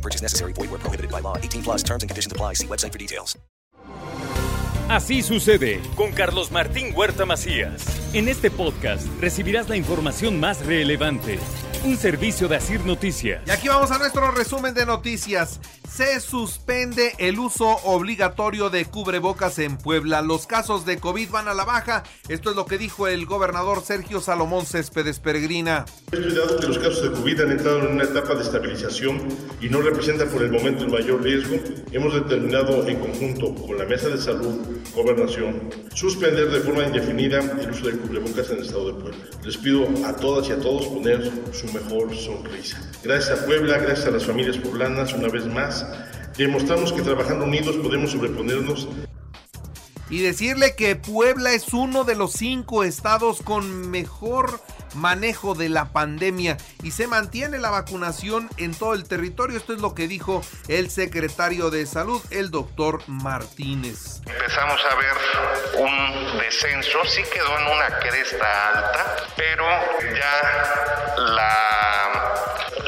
No purchase necessary. Void where prohibited by law. 18 plus terms and conditions apply. See website for details. Así sucede con Carlos Martín Huerta Macías. En este podcast recibirás la información más relevante. Un servicio de Asir Noticias. Y aquí vamos a nuestro resumen de noticias. Se suspende el uso obligatorio de cubrebocas en Puebla. Los casos de COVID van a la baja. Esto es lo que dijo el gobernador Sergio Salomón Céspedes Peregrina. Estudiado que los casos de COVID han entrado en una etapa de estabilización y no representan por el momento el mayor riesgo. Hemos determinado en conjunto con la Mesa de Salud, Gobernación, suspender de forma indefinida el uso de cubrebocas en el estado de Puebla. Les pido a todas y a todos poner su mejor sonrisa. Gracias a Puebla, gracias a las familias poblanas, una vez más, demostramos que trabajando unidos podemos sobreponernos Y decirle que Puebla es uno de los cinco estados con mejor manejo de la pandemia y se mantiene la vacunación en todo el territorio. Esto es lo que dijo el secretario de salud, el doctor Martínez. Empezamos a ver un descenso, sí quedó en una cresta alta, pero ya la,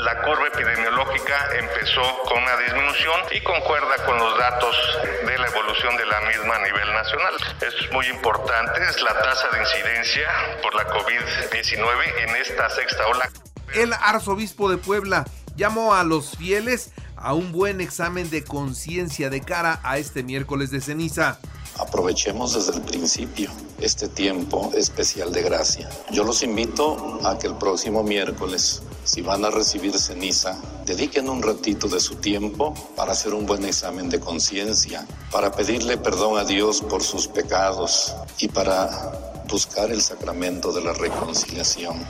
la curva epidemiológica empezó con una disminución y concuerda con los datos de la evolución de la misma a nivel nacional. Esto es muy importante, es la tasa de incidencia por la COVID-19 en esta sexta ola. El arzobispo de Puebla llamó a los fieles a un buen examen de conciencia de cara a este miércoles de ceniza. Aprovechemos desde el principio este tiempo especial de gracia. Yo los invito a que el próximo miércoles, si van a recibir ceniza, dediquen un ratito de su tiempo para hacer un buen examen de conciencia, para pedirle perdón a Dios por sus pecados y para buscar el sacramento de la reconciliación.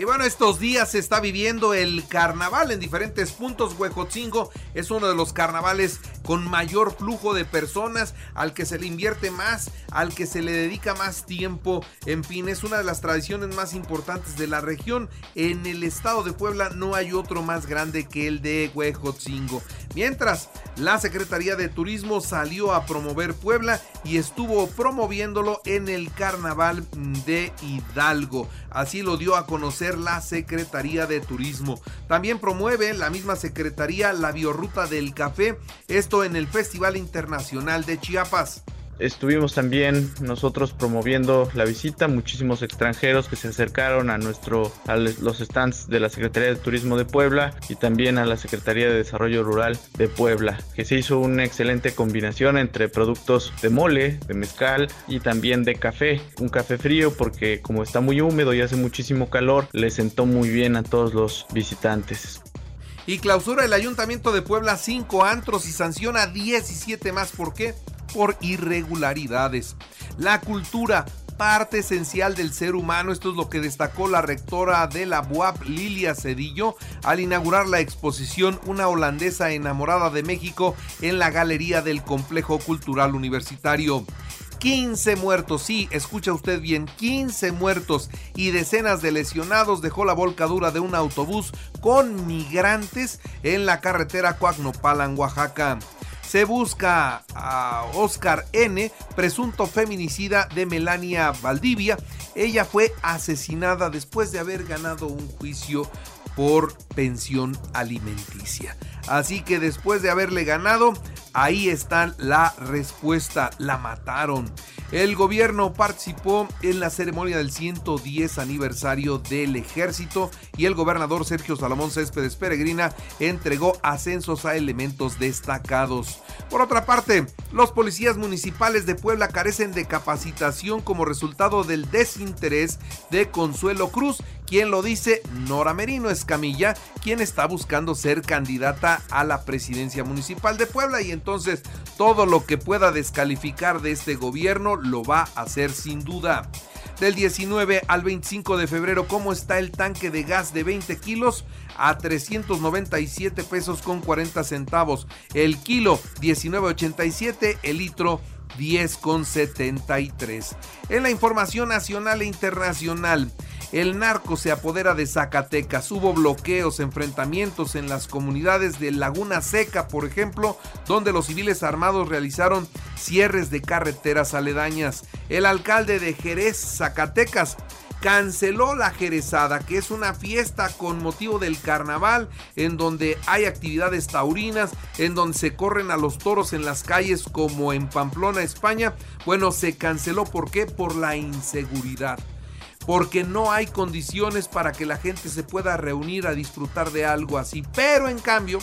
Y bueno, estos días se está viviendo el carnaval en diferentes puntos. Huejotzingo es uno de los carnavales con mayor flujo de personas, al que se le invierte más, al que se le dedica más tiempo. En fin, es una de las tradiciones más importantes de la región. En el estado de Puebla no hay otro más grande que el de Huejotzingo. Mientras, la Secretaría de Turismo salió a promover Puebla y estuvo promoviéndolo en el carnaval de Hidalgo. Así lo dio a conocer la Secretaría de Turismo. También promueve la misma Secretaría la Biorruta del Café, esto en el Festival Internacional de Chiapas. Estuvimos también nosotros promoviendo la visita, muchísimos extranjeros que se acercaron a nuestro a los stands de la Secretaría de Turismo de Puebla y también a la Secretaría de Desarrollo Rural de Puebla, que se hizo una excelente combinación entre productos de mole, de mezcal y también de café, un café frío porque como está muy húmedo y hace muchísimo calor, le sentó muy bien a todos los visitantes. Y clausura el Ayuntamiento de Puebla 5 antros y sanciona 17 más. ¿Por qué? Por irregularidades. La cultura, parte esencial del ser humano. Esto es lo que destacó la rectora de la BUAP, Lilia Cedillo, al inaugurar la exposición Una holandesa enamorada de México en la Galería del Complejo Cultural Universitario. 15 muertos, sí, escucha usted bien, 15 muertos y decenas de lesionados dejó la volcadura de un autobús con migrantes en la carretera Coagnopalan, Oaxaca. Se busca a Oscar N., presunto feminicida de Melania Valdivia. Ella fue asesinada después de haber ganado un juicio por pensión alimenticia. Así que después de haberle ganado, ahí está la respuesta, la mataron. El gobierno participó en la ceremonia del 110 aniversario del ejército y el gobernador Sergio Salomón Céspedes Peregrina entregó ascensos a elementos destacados. Por otra parte, los policías municipales de Puebla carecen de capacitación como resultado del desinterés de Consuelo Cruz, quien lo dice Nora Merino Escamilla, quien está buscando ser candidata a la presidencia municipal de Puebla y entonces todo lo que pueda descalificar de este gobierno lo va a hacer sin duda. Del 19 al 25 de febrero, ¿cómo está el tanque de gas de 20 kilos? a 397 pesos con 40 centavos. El kilo 19.87, el litro 10,73. En la información nacional e internacional, el narco se apodera de Zacatecas. Hubo bloqueos, enfrentamientos en las comunidades de Laguna Seca, por ejemplo, donde los civiles armados realizaron cierres de carreteras aledañas. El alcalde de Jerez, Zacatecas, canceló la Jerezada, que es una fiesta con motivo del carnaval, en donde hay actividades taurinas, en donde se corren a los toros en las calles como en Pamplona, España. Bueno, se canceló, ¿por qué? Por la inseguridad porque no hay condiciones para que la gente se pueda reunir a disfrutar de algo así. Pero en cambio,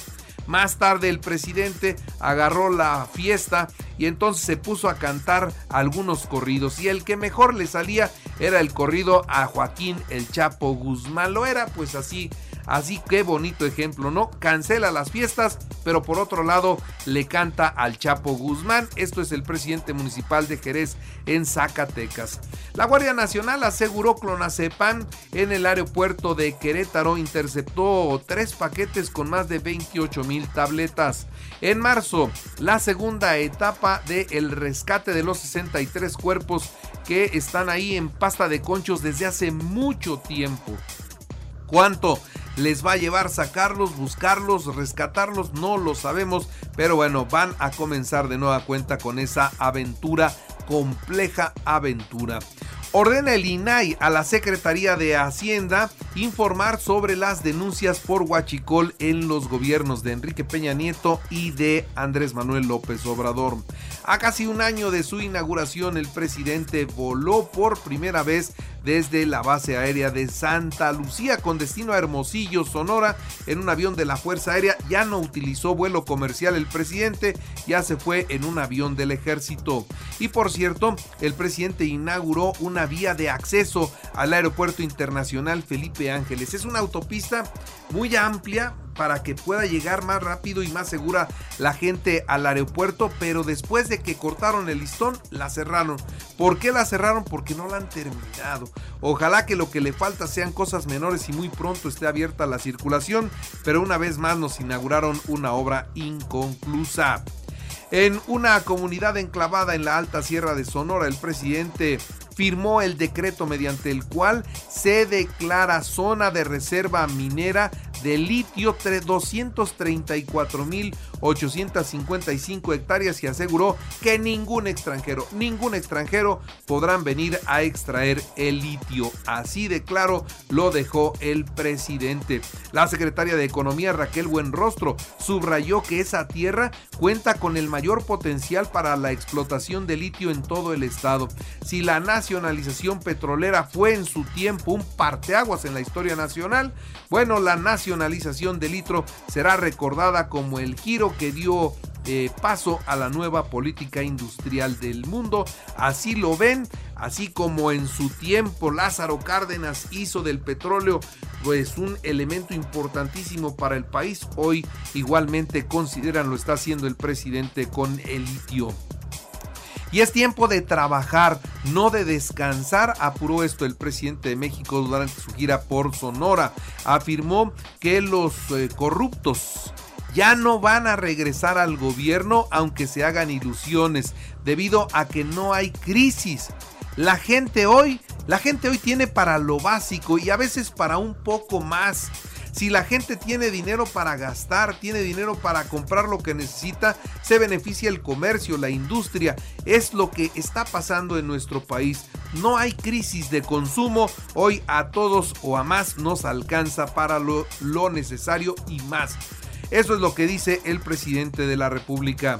más tarde el presidente agarró la fiesta y entonces se puso a cantar algunos corridos y el que mejor le salía era el corrido a Joaquín el Chapo Guzmán. Lo era pues así Así que bonito ejemplo, ¿no? Cancela las fiestas, pero por otro lado le canta al Chapo Guzmán. Esto es el presidente municipal de Jerez en Zacatecas. La Guardia Nacional aseguró clonazepam en el aeropuerto de Querétaro. Interceptó tres paquetes con más de 28 mil tabletas. En marzo, la segunda etapa del rescate de los 63 cuerpos que están ahí en pasta de conchos desde hace mucho tiempo. ¿Cuánto les va a llevar sacarlos, buscarlos, rescatarlos? No lo sabemos, pero bueno, van a comenzar de nueva cuenta con esa aventura, compleja aventura. Ordena el INAI a la Secretaría de Hacienda informar sobre las denuncias por huachicol en los gobiernos de Enrique Peña Nieto y de Andrés Manuel López Obrador. A casi un año de su inauguración, el presidente voló por primera vez desde la base aérea de Santa Lucía con destino a Hermosillo, Sonora, en un avión de la Fuerza Aérea. Ya no utilizó vuelo comercial el presidente, ya se fue en un avión del ejército. Y por cierto, el presidente inauguró una vía de acceso al Aeropuerto Internacional Felipe Ángeles. Es una autopista muy amplia, para que pueda llegar más rápido y más segura la gente al aeropuerto, pero después de que cortaron el listón, la cerraron. ¿Por qué la cerraron? Porque no la han terminado. Ojalá que lo que le falta sean cosas menores y muy pronto esté abierta la circulación, pero una vez más nos inauguraron una obra inconclusa. En una comunidad enclavada en la alta sierra de Sonora, el presidente firmó el decreto mediante el cual se declara zona de reserva minera de litio 234.855 hectáreas y aseguró que ningún extranjero, ningún extranjero podrán venir a extraer el litio. Así de claro lo dejó el presidente. La secretaria de Economía Raquel Buenrostro subrayó que esa tierra cuenta con el mayor potencial para la explotación de litio en todo el estado. Si la nacionalización petrolera fue en su tiempo un parteaguas en la historia nacional, bueno, la nacionalización de litro será recordada como el giro que dio eh, paso a la nueva política industrial del mundo. Así lo ven, así como en su tiempo Lázaro Cárdenas hizo del petróleo pues un elemento importantísimo para el país. Hoy igualmente consideran lo está haciendo el presidente con el litio. Y es tiempo de trabajar, no de descansar, apuró esto el presidente de México durante su gira por Sonora. Afirmó que los eh, corruptos ya no van a regresar al gobierno aunque se hagan ilusiones, debido a que no hay crisis. La gente hoy, la gente hoy tiene para lo básico y a veces para un poco más. Si la gente tiene dinero para gastar, tiene dinero para comprar lo que necesita, se beneficia el comercio, la industria. Es lo que está pasando en nuestro país. No hay crisis de consumo. Hoy a todos o a más nos alcanza para lo, lo necesario y más. Eso es lo que dice el presidente de la República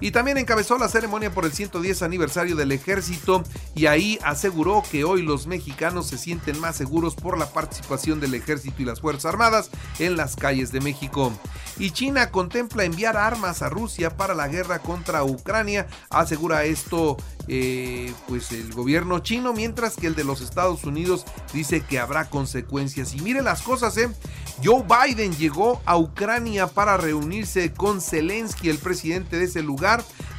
y también encabezó la ceremonia por el 110 aniversario del ejército y ahí aseguró que hoy los mexicanos se sienten más seguros por la participación del ejército y las Fuerzas Armadas en las calles de México. Y China contempla enviar armas a Rusia para la guerra contra Ucrania, asegura esto eh, pues el gobierno chino, mientras que el de los Estados Unidos dice que habrá consecuencias. Y mire las cosas, ¿eh? Joe Biden llegó a Ucrania para reunirse con Zelensky, el presidente de ese lugar,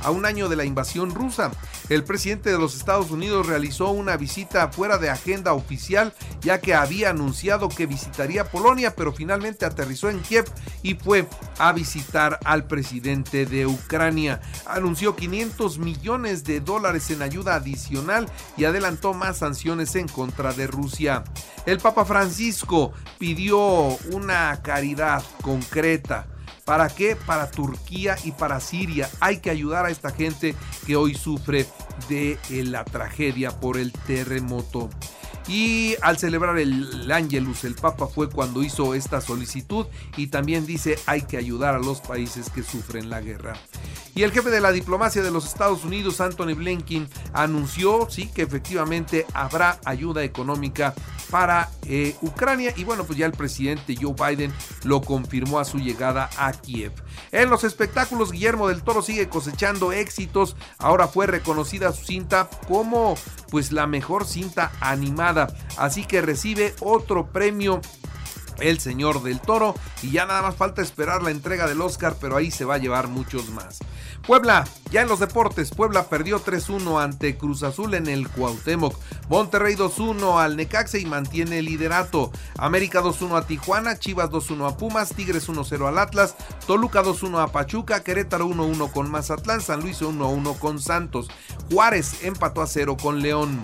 a un año de la invasión rusa. El presidente de los Estados Unidos realizó una visita fuera de agenda oficial ya que había anunciado que visitaría Polonia, pero finalmente aterrizó en Kiev y fue a visitar al presidente de Ucrania. Anunció 500 millones de dólares en ayuda adicional y adelantó más sanciones en contra de Rusia. El Papa Francisco pidió una caridad concreta. ¿Para qué? Para Turquía y para Siria. Hay que ayudar a esta gente que hoy sufre de eh, la tragedia por el terremoto. Y al celebrar el Angelus, el Papa fue cuando hizo esta solicitud y también dice hay que ayudar a los países que sufren la guerra. Y el jefe de la diplomacia de los Estados Unidos, Anthony Blinken, anunció, sí, que efectivamente habrá ayuda económica para eh, Ucrania. Y bueno, pues ya el presidente Joe Biden lo confirmó a su llegada a Kiev. En los espectáculos, Guillermo del Toro sigue cosechando éxitos. Ahora fue reconocida su cinta como pues la mejor cinta animada. Así que recibe otro premio el Señor del Toro y ya nada más falta esperar la entrega del Oscar, pero ahí se va a llevar muchos más. Puebla, ya en los deportes, Puebla perdió 3-1 ante Cruz Azul en el Cuauhtémoc. Monterrey 2-1 al Necaxe y mantiene el liderato. América 2-1 a Tijuana, Chivas 2-1 a Pumas, Tigres 1-0 al Atlas, Toluca 2-1 a Pachuca, Querétaro 1-1 con Mazatlán, San Luis 1-1 con Santos. Juárez empató a 0 con León.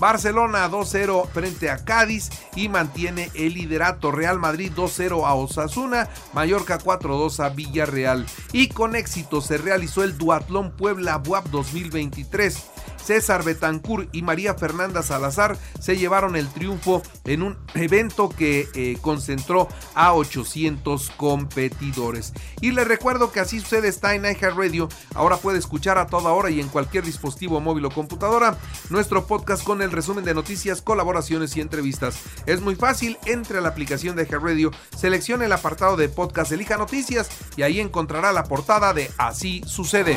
Barcelona 2-0 frente a Cádiz y mantiene el liderato. Real Madrid 2-0 a Osasuna, Mallorca 4-2 a Villarreal. Y con éxito se realizó el Duatlón Puebla Buap 2023. César Betancur y María Fernanda Salazar se llevaron el triunfo en un evento que eh, concentró a 800 competidores. Y les recuerdo que así sucede está en Radio. Ahora puede escuchar a toda hora y en cualquier dispositivo móvil o computadora nuestro podcast con el resumen de noticias, colaboraciones y entrevistas. Es muy fácil, entre a la aplicación de Radio, seleccione el apartado de podcast, elija noticias y ahí encontrará la portada de Así sucede.